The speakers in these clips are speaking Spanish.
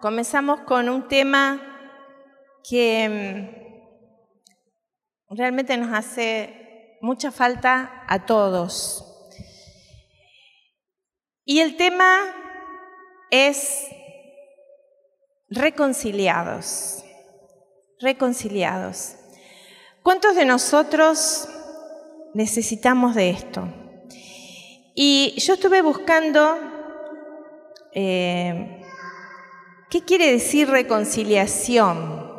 comenzamos con un tema que mm, realmente nos hace mucha falta a todos. Y el tema es reconciliados, reconciliados. ¿Cuántos de nosotros necesitamos de esto? Y yo estuve buscando eh, qué quiere decir reconciliación.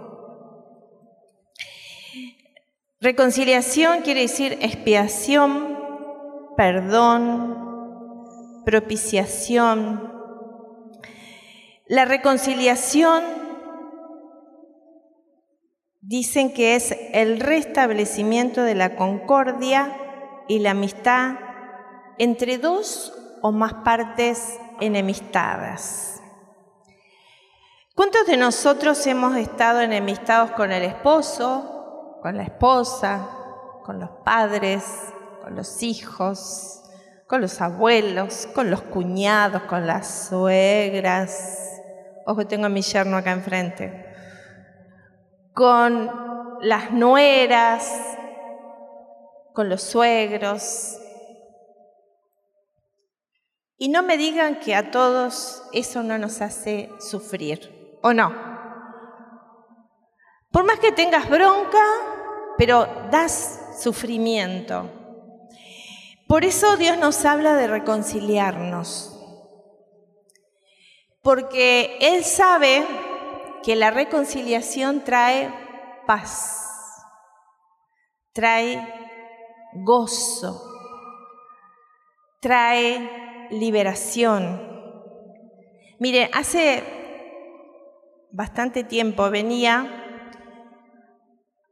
Reconciliación quiere decir expiación, perdón, propiciación. La reconciliación dicen que es el restablecimiento de la concordia y la amistad entre dos o más partes enemistadas. ¿Cuántos de nosotros hemos estado enemistados con el esposo, con la esposa, con los padres, con los hijos, con los abuelos, con los cuñados, con las suegras? Ojo, tengo a mi yerno acá enfrente. Con las nueras, con los suegros, y no me digan que a todos eso no nos hace sufrir, ¿o no? Por más que tengas bronca, pero das sufrimiento. Por eso Dios nos habla de reconciliarnos. Porque Él sabe que la reconciliación trae paz, trae gozo, trae liberación. Mire, hace bastante tiempo venía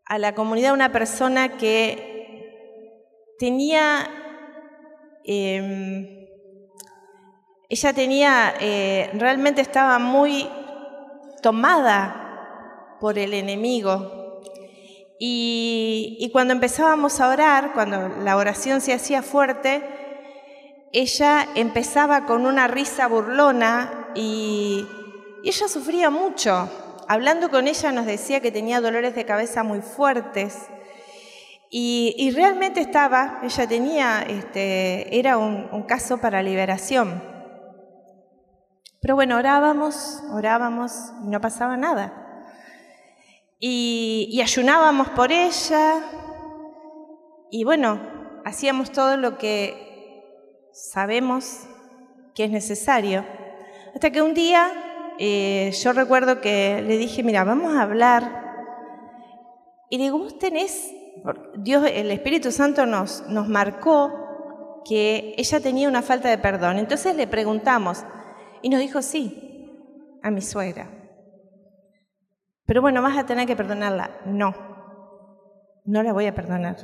a la comunidad una persona que tenía, em, ella tenía, eh, realmente estaba muy tomada por el enemigo. Y, y cuando empezábamos a orar, cuando la oración se hacía fuerte, ella empezaba con una risa burlona y, ella sufría mucho. Hablando con ella nos decía que tenía dolores de cabeza muy fuertes y, realmente estaba, ella tenía, este, era un, caso para liberación. Pero bueno, orábamos, orábamos y no pasaba nada. Y, y ayunábamos por ella y bueno, hacíamos todo lo que sabemos que es necesario. Hasta que un día eh, yo recuerdo que le dije, mira, vamos a hablar. Y digo, vos Dios, el Espíritu Santo nos, nos marcó que ella tenía una falta de perdón. Entonces le preguntamos y nos dijo, sí, a mi suegra. Pero bueno, vas a tener que perdonarla. No, no la voy a perdonar.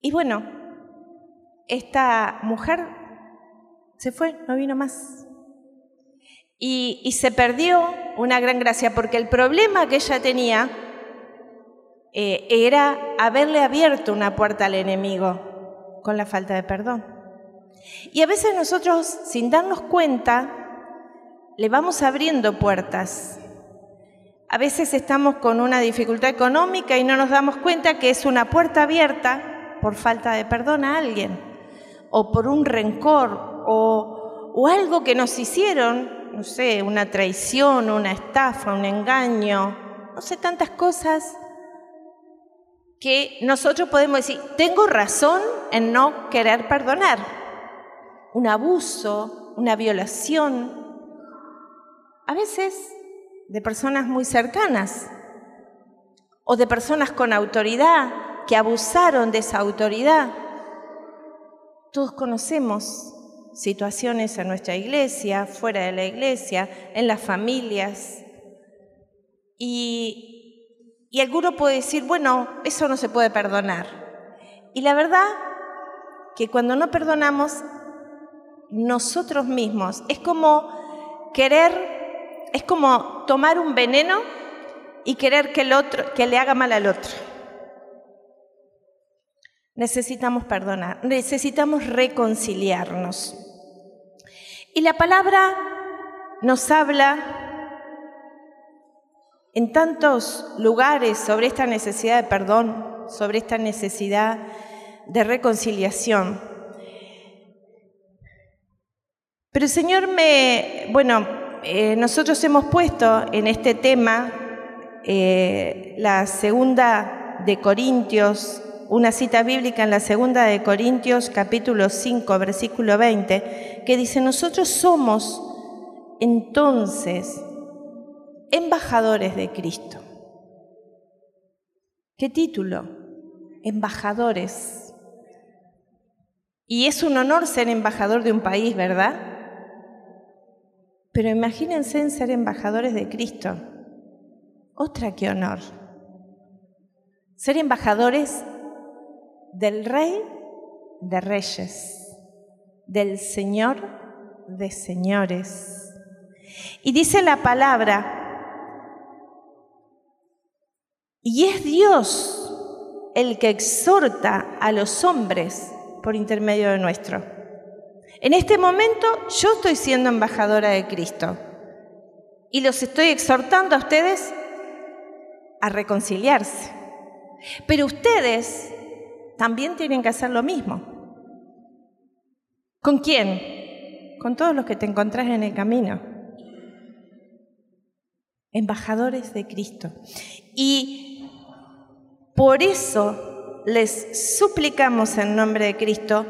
Y bueno, esta mujer se fue, no vino más. Y, se perdió una gran gracia, porque el problema que ella tenía eh, era haberle abierto una puerta al enemigo con la falta de perdón. Y a veces nosotros, sin darnos cuenta, le vamos abriendo puertas. A veces estamos con una dificultad económica y no nos damos cuenta que es una puerta abierta por falta de perdón a alguien o por un rencor o, algo que nos hicieron, no sé, una traición, una estafa, un engaño, no sé, tantas cosas que nosotros podemos decir, tengo razón en no querer perdonar. Un abuso, una violación, a veces de personas muy cercanas o de personas con autoridad que abusaron de esa autoridad. Todos conocemos situaciones en nuestra iglesia, fuera de la iglesia, en las familias. Y, y alguno puede decir, bueno, eso no se puede perdonar. Y la verdad que cuando no perdonamos, nosotros mismos, es como querer, es como tomar un veneno y querer que el otro, que le haga mal al otro. Necesitamos perdonar, necesitamos reconciliarnos. Y la palabra nos habla en tantos lugares sobre esta necesidad de perdón, sobre esta necesidad de reconciliación. Pero el Señor me, bueno, eh, nosotros hemos puesto en este tema eh, la segunda de Corintios, una cita bíblica en la segunda de Corintios capítulo 5, versículo 20, que dice, nosotros somos entonces embajadores de Cristo. ¿Qué título? Embajadores. Y es un honor ser embajador de un país, ¿verdad? Pero imagínense en ser embajadores de Cristo. Otra que honor. Ser embajadores del Rey de Reyes, del Señor de Señores. Y dice la palabra, y es Dios el que exhorta a los hombres por intermedio de nuestro. En este momento yo estoy siendo embajadora de Cristo y los estoy exhortando a ustedes a reconciliarse. Pero ustedes también tienen que hacer lo mismo. ¿Con quién? Con todos los que te encontrás en el camino. Embajadores de Cristo. Y por eso les suplicamos en nombre de Cristo,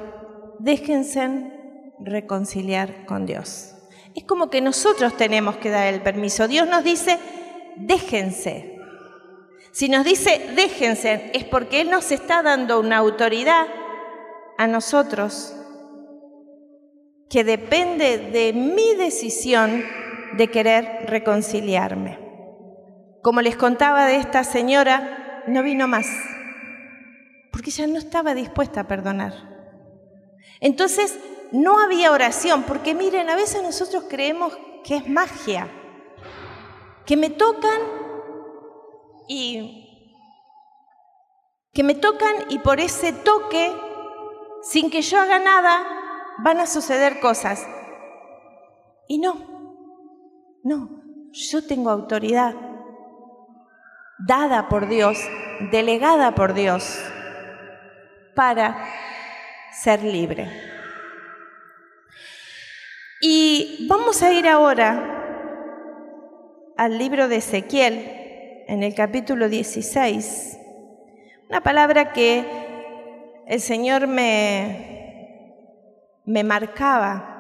déjense reconciliar con Dios. Es como que nosotros tenemos que dar el permiso. Dios nos dice, déjense, si nos dice déjense, es porque Él nos está dando una autoridad a nosotros que depende de mi decisión de querer reconciliarme. Como les contaba de esta señora, no vino más, porque ella no estaba dispuesta a perdonar. Entonces, no había oración, porque miren, a veces nosotros creemos que es magia, que me tocan y que me tocan y por ese toque, sin que yo haga nada, van a suceder cosas. Y no, no, yo tengo autoridad dada por Dios, delegada por Dios, para ser libre. Y vamos a ir ahora al libro de Ezequiel, en el capítulo 16, una palabra que el Señor me, me marcaba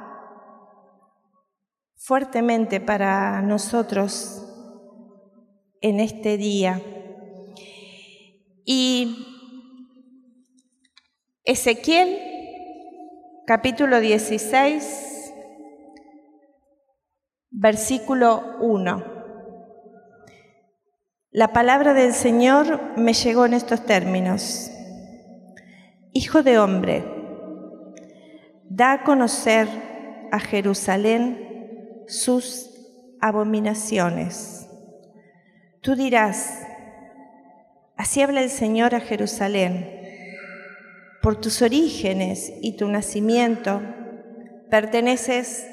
fuertemente para nosotros en este día. Y Ezequiel, capítulo 16, versículo 1. La palabra del Señor me llegó en estos términos. Hijo de hombre, da a conocer a Jerusalén sus abominaciones. Tú dirás, así habla el Señor a Jerusalén, por tus orígenes y tu nacimiento perteneces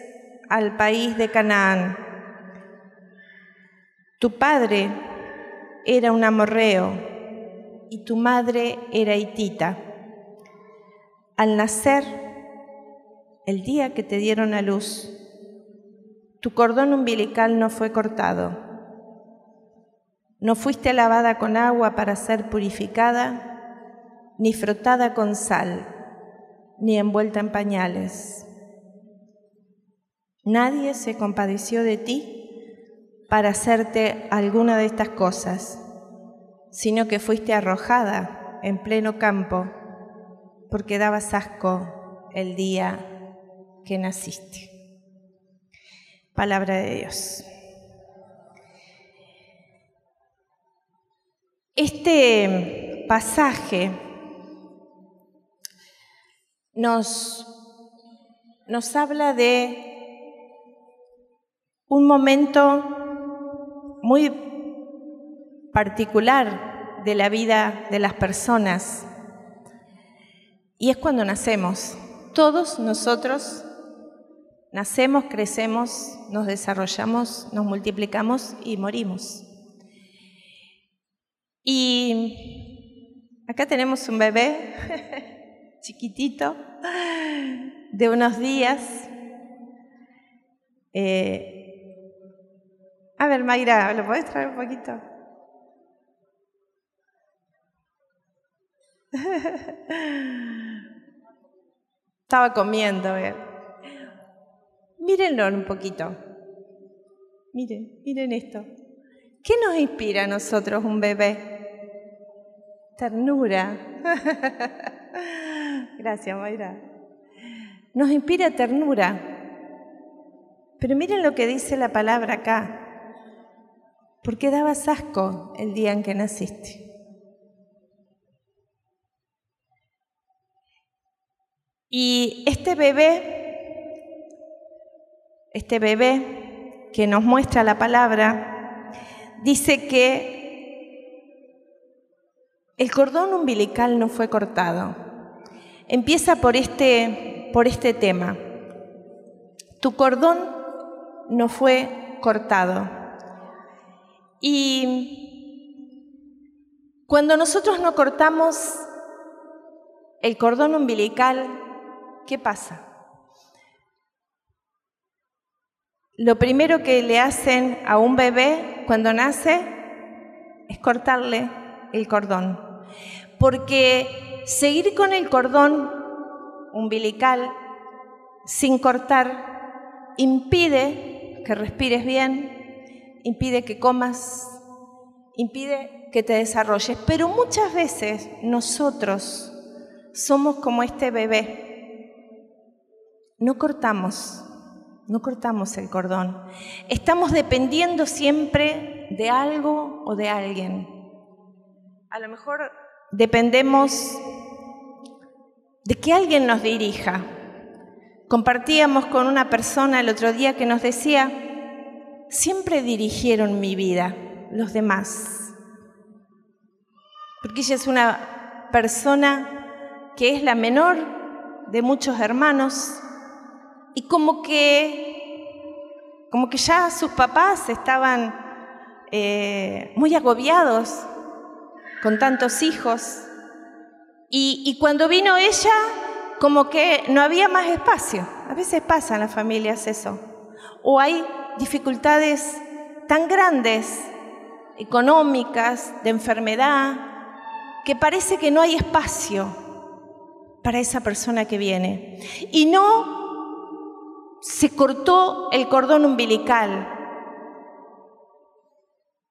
al país de Canaán. Tu padre era un amorreo y tu madre era hitita. Al nacer, el día que te dieron a luz, tu cordón umbilical no fue cortado. No fuiste lavada con agua para ser purificada, ni frotada con sal, ni envuelta en pañales. Nadie se compadeció de ti para hacerte alguna de estas cosas, sino que fuiste arrojada en pleno campo porque dabas asco el día que naciste. Palabra de Dios. Este pasaje nos, nos habla de un momento muy particular de la vida de las personas. Y es cuando nacemos. Todos nosotros Nacemos, crecemos, nos desarrollamos, nos multiplicamos y morimos. Y acá tenemos un bebé chiquitito de unos días. Eh, a ver, Mayra, ¿lo puedes traer un poquito? Estaba comiendo, Mírenlo un poquito. Miren, miren esto. ¿Qué nos inspira a nosotros un bebé? Ternura. Gracias, Mayra. Nos inspira ternura. Pero miren lo que dice la palabra acá. Porque dabas asco el día en que naciste. Y este bebé, este bebé que nos muestra la palabra, dice que el cordón umbilical no fue cortado. Empieza por este, por este tema. Tu cordón no fue cortado. Y cuando nosotros no cortamos el cordón umbilical, ¿qué pasa? Lo primero que le hacen a un bebé cuando nace es cortarle el cordón. Porque seguir con el cordón umbilical sin cortar impide que respires bien, impide que comas, impide que te desarrolles. Pero muchas veces nosotros somos como este bebé no cortamos, no cortamos el cordón. Estamos dependiendo siempre de algo o de alguien. A lo mejor dependemos de que alguien nos dirija. Compartíamos con una persona el otro día que nos decía, siempre dirigieron mi vida los demás. Porque ella es una persona que es la menor de muchos hermanos, y como que, como que ya sus papás estaban eh, muy agobiados con tantos hijos. Y, y cuando vino ella, como que no había más espacio. A veces pasa en las familias eso. O hay dificultades tan grandes, económicas, de enfermedad, que parece que no hay espacio para esa persona que viene. Y no se cortó el cordón umbilical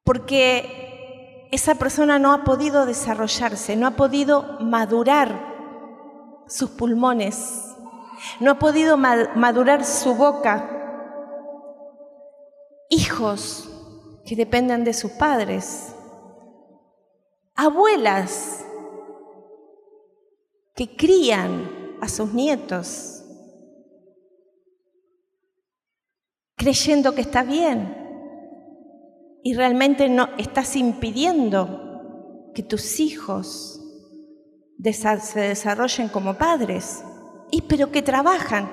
porque esa persona no ha podido desarrollarse, no ha podido madurar sus pulmones, no ha podido madurar su boca. Hijos que dependen de sus padres, abuelas que crían a sus nietos creyendo que está bien y realmente no estás impidiendo que tus hijos se desarrollen como padres y pero que trabajan.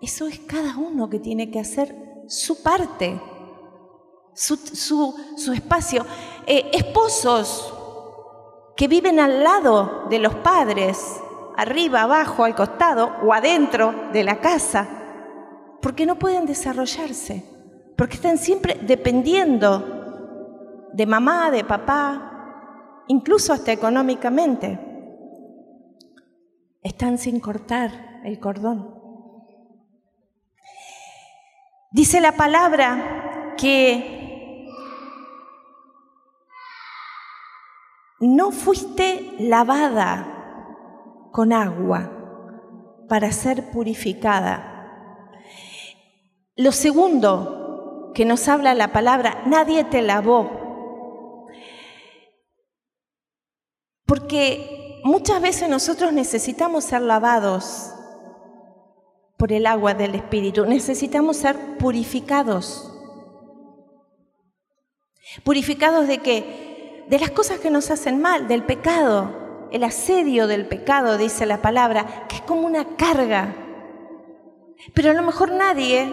Eso es cada uno que tiene que hacer su parte, su, espacio. Eh, esposos que viven al lado de los padres, arriba, abajo, al costado o adentro de la casa porque no pueden desarrollarse, porque están siempre dependiendo de mamá, de papá, incluso hasta económicamente. Están sin cortar el cordón. Dice la palabra que no fuiste lavada con agua para ser purificada lo segundo que nos habla la palabra, nadie te lavó. Porque muchas veces nosotros necesitamos ser lavados por el agua del Espíritu, necesitamos ser purificados. ¿Purificados de qué? De las cosas que nos hacen mal, del pecado, el asedio del pecado, dice la palabra, que es como una carga Pero a lo mejor nadie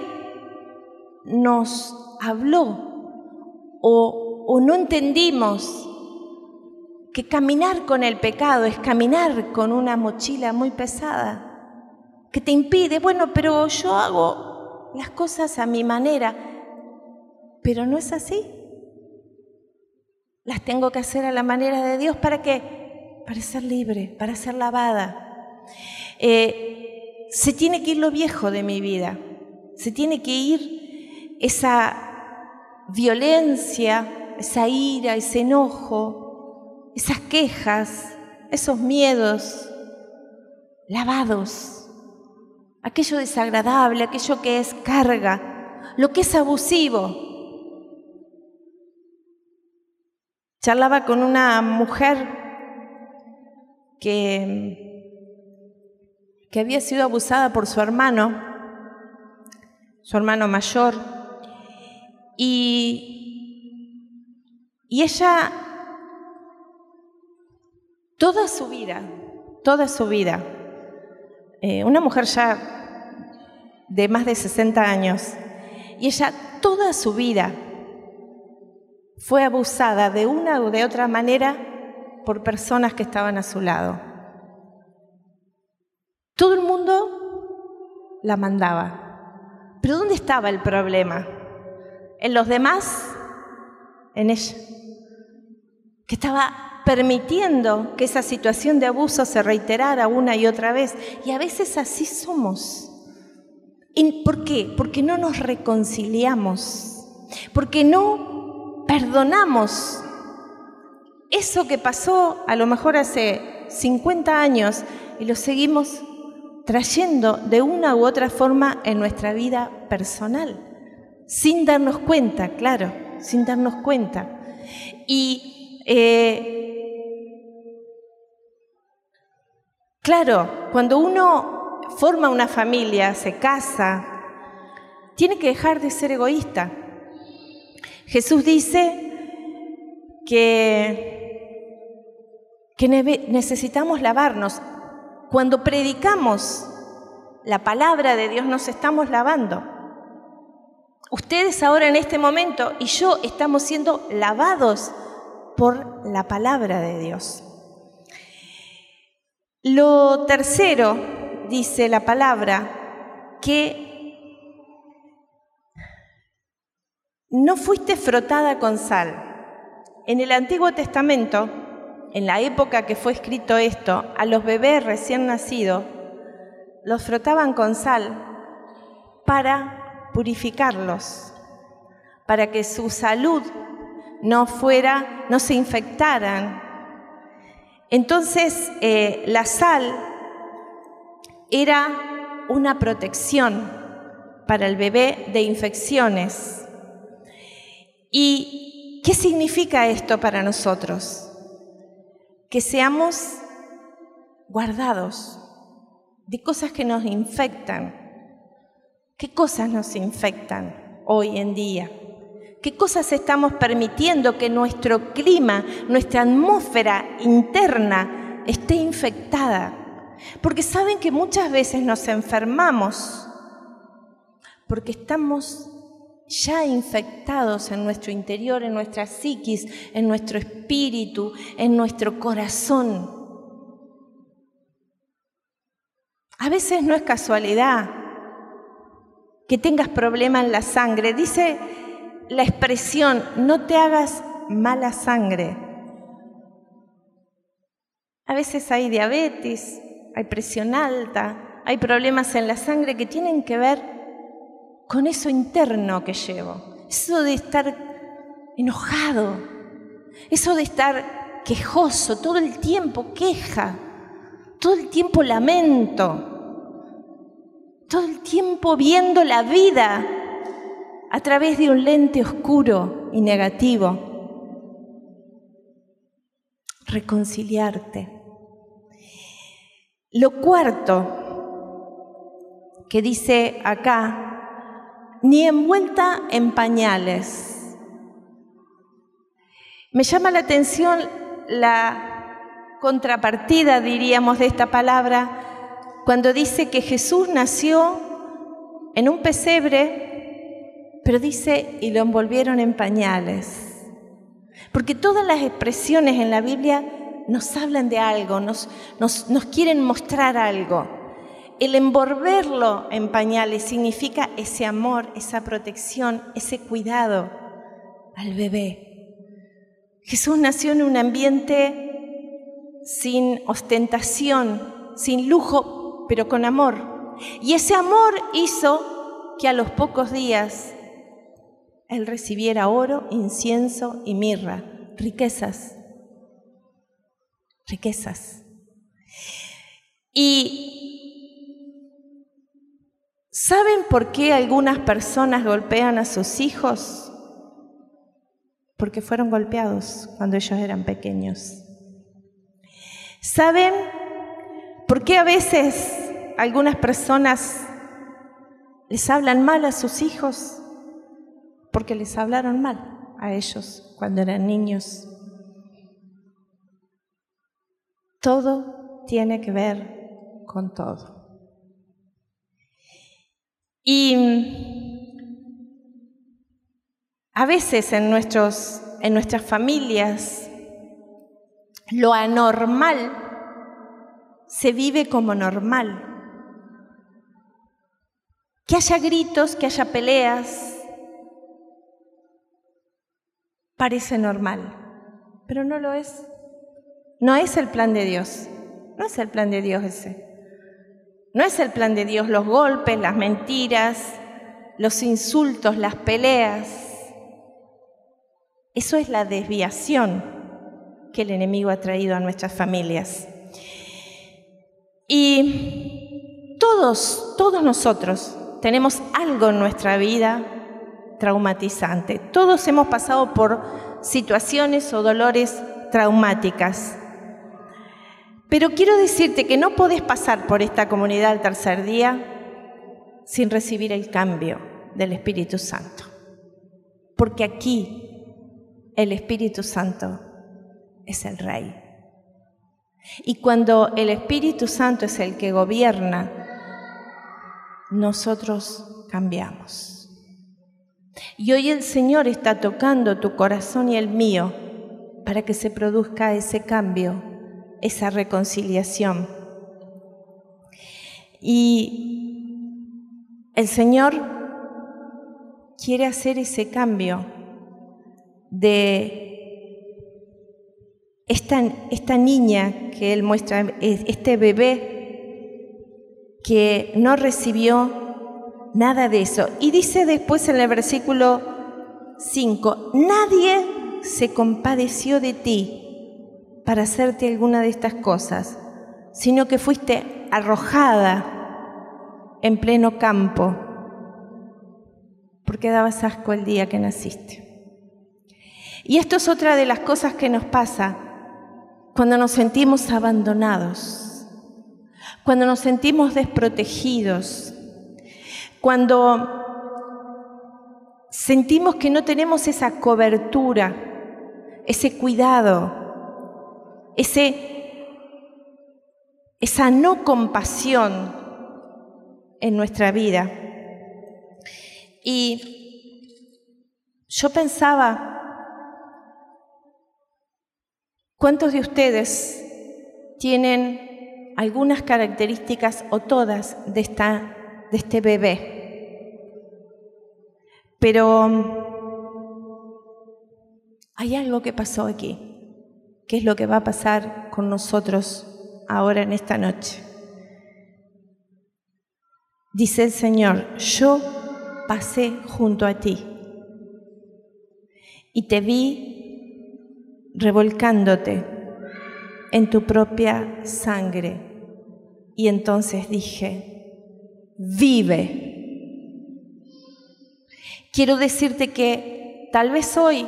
nos habló o, o no entendimos que caminar con el pecado es caminar con una mochila muy pesada que te impide, bueno, pero yo hago las cosas a mi manera, pero no es así. Las tengo que hacer a la manera de Dios para qué? Para ser libre, para ser lavada. Eh, se tiene que ir lo viejo de mi vida, se tiene que ir esa violencia, esa ira, ese enojo, esas quejas, esos miedos lavados aquello desagradable, aquello que es carga, lo que es abusivo. Charlaba con una mujer que, que había sido abusada por su hermano, su hermano mayor, y, y ella toda su vida, toda su vida, eh, una mujer ya de más de 60 años y ella toda su vida fue abusada de una o de otra manera por personas que estaban a su lado. Todo el mundo la mandaba. Pero ¿dónde estaba el problema? ¿En los demás? En ella. Que estaba permitiendo que esa situación de abuso se reiterara una y otra vez. Y a veces así somos. ¿Por qué? Porque no nos reconciliamos, porque no perdonamos eso que pasó a lo mejor hace 50 años y lo seguimos trayendo de una u otra forma en nuestra vida personal, sin darnos cuenta, claro, sin darnos cuenta. Y eh, claro, cuando uno forma una familia, se casa, tiene que dejar de ser egoísta. Jesús dice que, que necesitamos lavarnos. Cuando predicamos la palabra de Dios nos estamos lavando. Ustedes ahora en este momento y yo estamos siendo lavados por la palabra de Dios. Lo tercero dice la palabra que no fuiste frotada con sal. En el Antiguo Testamento, en la época que fue escrito esto, a los bebés recién nacidos los frotaban con sal para purificarlos, para que su salud no fuera, no se infectaran. Entonces, eh, la sal era una protección para el bebé de infecciones. ¿Y qué significa esto para nosotros? Que seamos guardados de cosas que nos infectan. ¿Qué cosas nos infectan hoy en día? ¿Qué cosas estamos permitiendo que nuestro clima, nuestra atmósfera interna esté infectada? Porque saben que muchas veces nos enfermamos porque estamos ya infectados en nuestro interior, en nuestra psiquis, en nuestro espíritu, en nuestro corazón. A veces no es casualidad que tengas problema en la sangre. Dice la expresión, no te hagas mala sangre. A veces hay diabetes, hay presión alta, hay problemas en la sangre que tienen que ver con eso interno que llevo, eso de estar enojado, eso de estar quejoso, todo el tiempo queja, todo el tiempo lamento, todo el tiempo viendo la vida a través de un lente oscuro y negativo. Reconciliarte lo cuarto que dice acá, ni envuelta en pañales. Me llama la atención la contrapartida, diríamos, de esta palabra, cuando dice que Jesús nació en un pesebre, pero dice, y lo envolvieron en pañales. Porque todas las expresiones en la Biblia nos hablan de algo, nos, nos, quieren mostrar algo. El envolverlo en pañales significa ese amor, esa protección, ese cuidado al bebé. Jesús nació en un ambiente sin ostentación, sin lujo, pero con amor. Y ese amor hizo que a los pocos días él recibiera oro, incienso y mirra, riquezas, riquezas. Y ¿saben por qué algunas personas golpean a sus hijos? Porque fueron golpeados cuando ellos eran pequeños. ¿Saben ¿Por qué a veces algunas personas les hablan mal a sus hijos? Porque les hablaron mal a ellos cuando eran niños. Todo tiene que ver con todo. Y a veces en, nuestros, en nuestras familias lo anormal se vive como normal. Que haya gritos, que haya peleas, parece normal, pero no lo es. No es el plan de Dios, no es el plan de Dios ese. No es el plan de Dios los golpes, las mentiras, los insultos, las peleas. Eso es la desviación que el enemigo ha traído a nuestras familias. Y todos, todos nosotros tenemos algo en nuestra vida traumatizante. Todos hemos pasado por situaciones o dolores traumáticas. Pero quiero decirte que no podés pasar por esta comunidad al tercer día sin recibir el cambio del Espíritu Santo. Porque aquí el Espíritu Santo es el Rey. Y cuando el Espíritu Santo es el que gobierna, nosotros cambiamos. Y hoy el Señor está tocando tu corazón y el mío para que se produzca ese cambio, esa reconciliación. Y el Señor quiere hacer ese cambio de esta, esta niña que él muestra, este bebé que no recibió nada de eso. Y dice después en el versículo 5, nadie se compadeció de ti para hacerte alguna de estas cosas, sino que fuiste arrojada en pleno campo, porque dabas asco el día que naciste. Y esto es otra de las cosas que nos pasa cuando nos sentimos abandonados, cuando nos sentimos desprotegidos, cuando sentimos que no tenemos esa cobertura, ese cuidado, ese, esa no compasión en nuestra vida. Y yo pensaba ¿Cuántos de ustedes tienen algunas características o todas de, esta, de este bebé? Pero mm, hay algo que pasó aquí. ¿Qué es lo que va a pasar con nosotros ahora en esta noche? Dice el Señor, yo pasé junto a ti y te vi revolcándote en tu propia sangre. Y entonces dije, vive. Quiero decirte que tal vez hoy,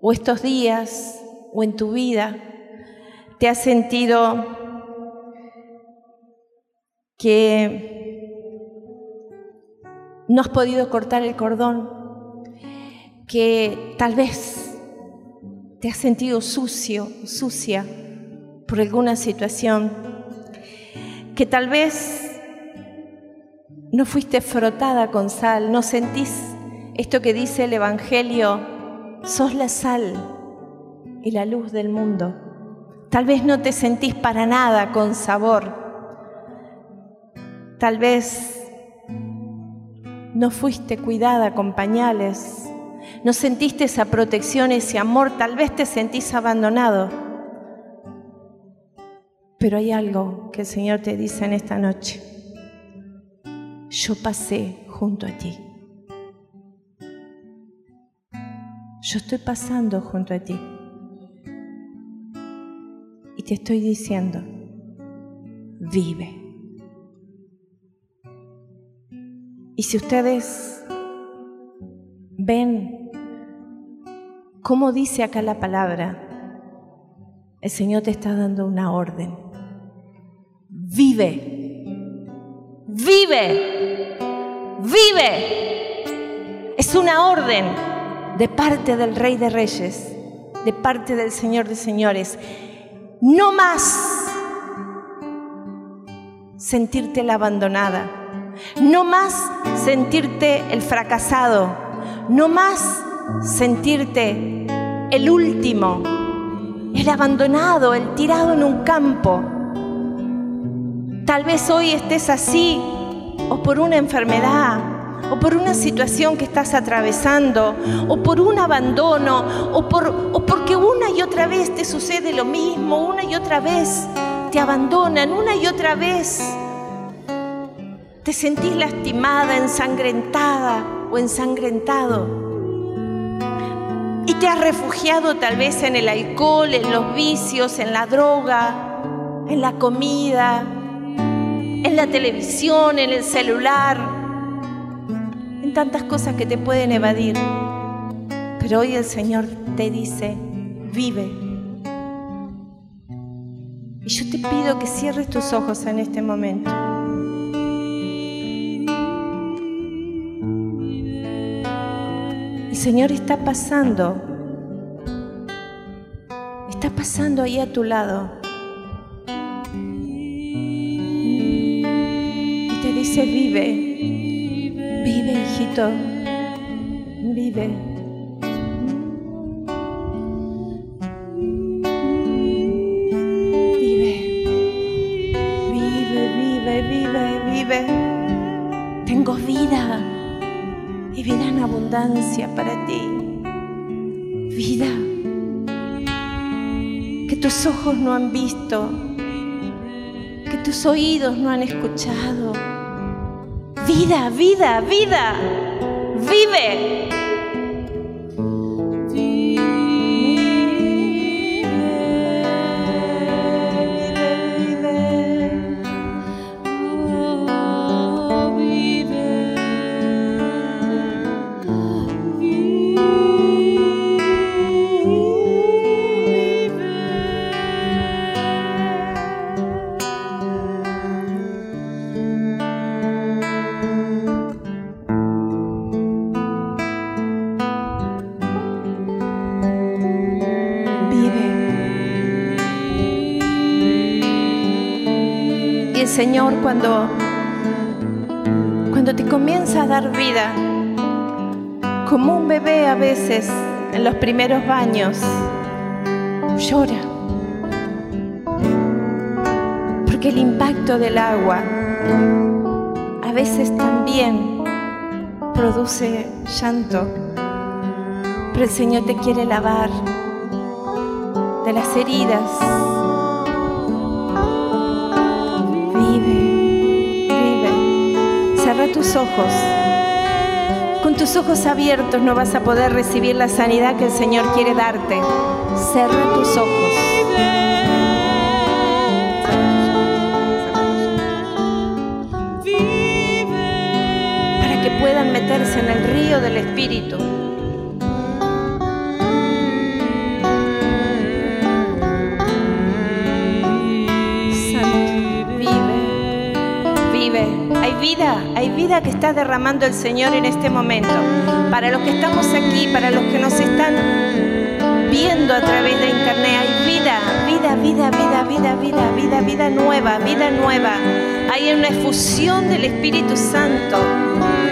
o estos días, o en tu vida, te has sentido que no has podido cortar el cordón, que tal vez te has sentido sucio, sucia por alguna situación, que tal vez no fuiste frotada con sal, no sentís esto que dice el Evangelio, sos la sal y la luz del mundo. Tal vez no te sentís para nada con sabor. Tal vez no fuiste cuidada con pañales. No sentiste esa protección, ese amor. Tal vez te sentís abandonado. Pero hay algo que el Señor te dice en esta noche. Yo pasé junto a ti. Yo estoy pasando junto a ti. Te estoy diciendo, vive. Y si ustedes ven cómo dice acá la palabra, el Señor te está dando una orden. Vive, vive, vive. Es una orden de parte del Rey de Reyes, de parte del Señor de Señores. No más sentirte la abandonada. No más sentirte el fracasado. No más sentirte el último, el abandonado, el tirado en un campo. Tal vez hoy estés así o por una enfermedad o por una situación que estás atravesando, o por un abandono, o, por, o porque una y otra vez te sucede lo mismo, una y otra vez te abandonan, una y otra vez te sentís lastimada, ensangrentada o ensangrentado. Y te has refugiado tal vez en el alcohol, en los vicios, en la droga, en la comida, en la televisión, en el celular tantas cosas que te pueden evadir. Pero hoy el Señor te dice, vive. Y yo te pido que cierres tus ojos en este momento. El Señor está pasando. Está pasando ahí a tu lado. Y te dice, vive. Vive. Vive, vive, vive, vive, vive. Tengo vida y vida en abundancia para ti. Vida que tus ojos no han visto, que tus oídos no han escuchado Vida, vida, vida. Vive. Cuando, cuando te comienza a dar vida, como un bebé a veces en los primeros baños, llora. Porque el impacto del agua a veces también produce llanto. Pero el Señor te quiere lavar de las heridas tus ojos. Con tus ojos abiertos no vas a poder recibir la sanidad que el Señor quiere darte. Cerra tus ojos. Para que puedan meterse en el río del Espíritu. Hay vida que está derramando el Señor en este momento. Para los que estamos aquí, para los que nos están viendo a través de internet, hay vida, vida vida, vida, vida, vida, vida, vida, vida nueva, vida nueva. Hay una efusión del Espíritu Santo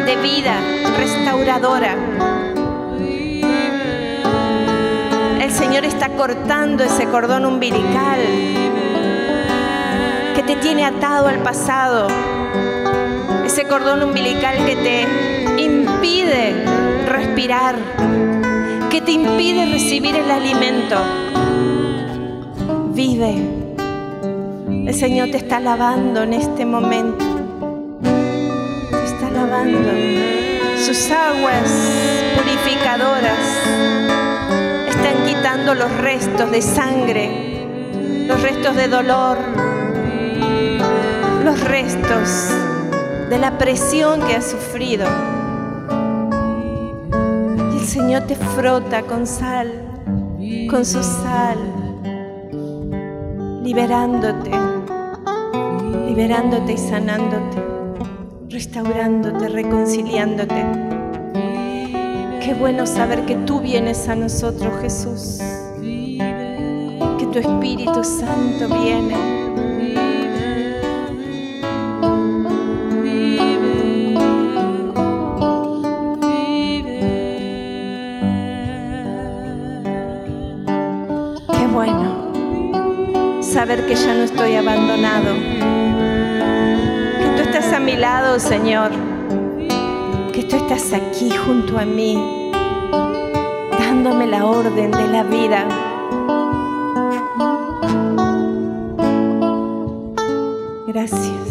de vida restauradora. El Señor está cortando ese cordón umbilical que te tiene atado al pasado. Ese cordón umbilical que te impide respirar, que te impide recibir el alimento. Vive. El Señor te está lavando en este momento. Te está lavando. Sus aguas purificadoras están quitando los restos de sangre, los restos de dolor, los restos de la presión que has sufrido. Y el Señor te frota con sal, con su sal, liberándote, liberándote y sanándote, restaurándote, reconciliándote. Qué bueno saber que tú vienes a nosotros, Jesús. Que tu Espíritu Santo viene. Saber que ya no estoy abandonado. Que tú estás a mi lado, Señor. Que tú estás aquí junto a mí, dándome la orden de la vida. Gracias.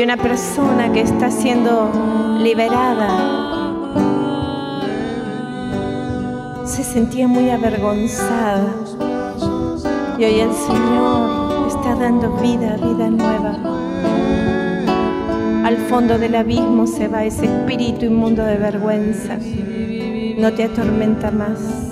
Hay una persona que está siendo liberada. Se sentía muy avergonzada. Y hoy el Señor está dando vida, vida nueva. Al fondo del abismo se va ese espíritu inmundo de vergüenza. No te atormenta más.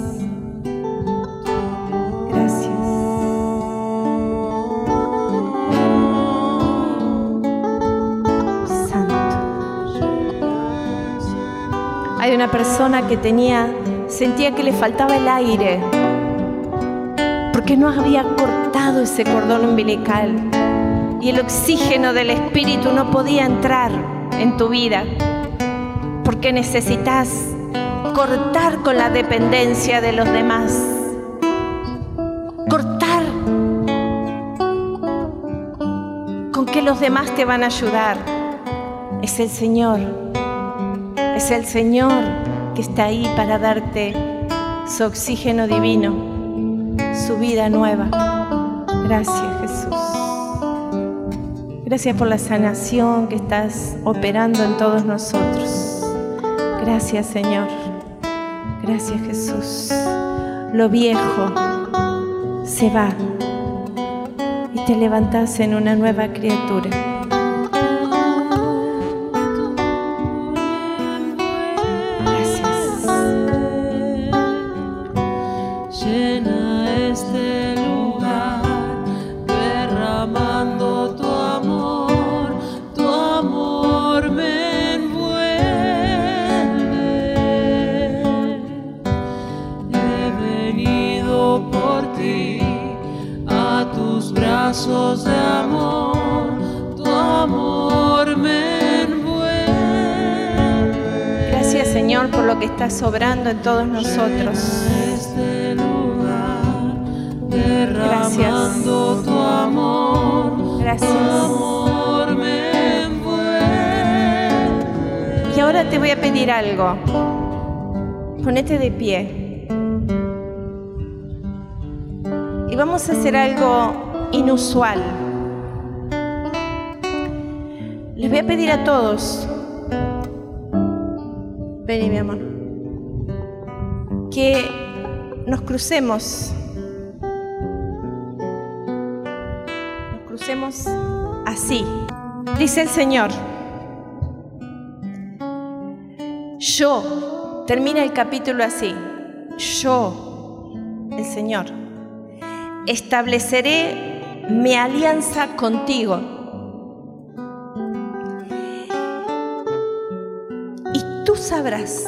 Persona que tenía, sentía que le faltaba el aire, porque no había cortado ese cordón umbilical. Y el oxígeno del Espíritu no podía entrar en tu vida, porque necesitas cortar con la dependencia de los demás, cortar con que los demás te van a ayudar. Es el Señor, es el Señor que está ahí para darte su oxígeno divino, su vida nueva. Gracias Jesús. Gracias por la sanación que estás operando en todos nosotros. Gracias Señor. Gracias Jesús. Lo viejo se va y te levantas en una nueva criatura. Estás obrando en todos nosotros. Gracias. envuelve. Y ahora te voy a pedir algo. Ponete de pie. Y vamos a hacer algo inusual. Les voy a pedir a todos. Vení, mi amor. Que nos crucemos. Nos crucemos así. Dice el Señor. Yo, termina el capítulo así, yo, el Señor, estableceré mi alianza contigo. sabrás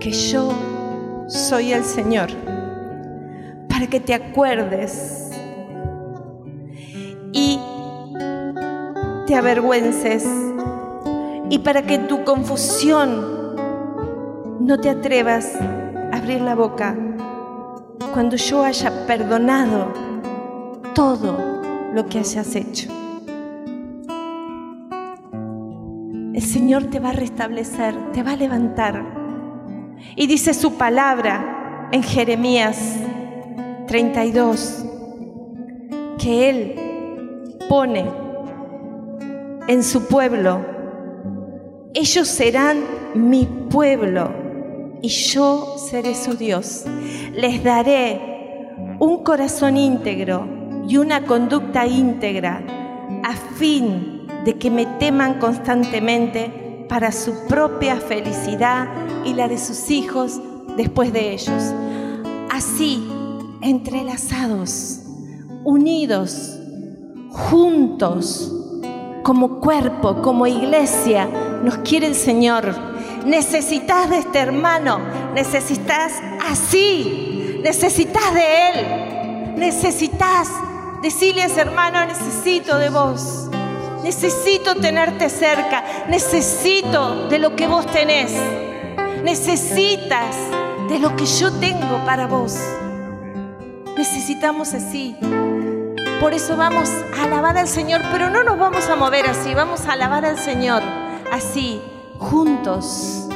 que yo soy el Señor, para que te acuerdes y te avergüences y para que tu confusión no te atrevas a abrir la boca cuando yo haya perdonado todo lo que hayas hecho. El Señor te va a restablecer, te va a levantar. Y dice su palabra en Jeremías 32, que Él pone en su pueblo, ellos serán mi pueblo y yo seré su Dios. Les daré un corazón íntegro y una conducta íntegra a fin de que me teman constantemente para su propia felicidad y la de sus hijos después de ellos. Así, entrelazados, unidos, juntos, como cuerpo, como iglesia, nos quiere el Señor. Necesitas de este hermano, necesitas así, necesitas de Él, necesitas decirle hermano, necesito de vos, necesito tenerte cerca, necesito de lo que vos tenés, necesitas de lo que yo tengo para vos. Necesitamos así. Por eso vamos a alabar al Señor, pero no nos vamos a mover así, vamos a alabar al Señor así, juntos.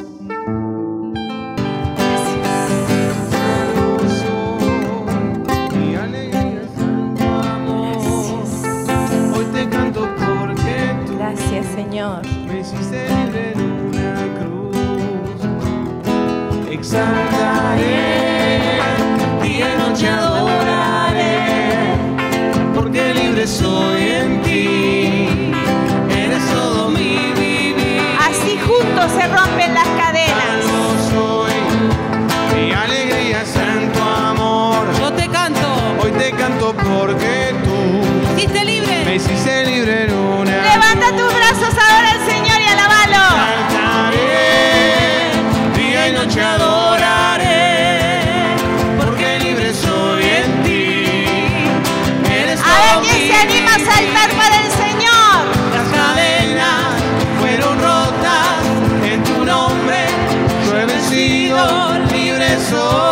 Porque tú hiciste libre. me hiciste libre en una Levanta tus brazos ahora al Señor y alabalo. Cantaré, día y noche adoraré, porque libre soy en ti. Eres A ver quién se anima a saltar para el Señor. Las cadenas fueron rotas en tu nombre. Yo he vencido, libre soy.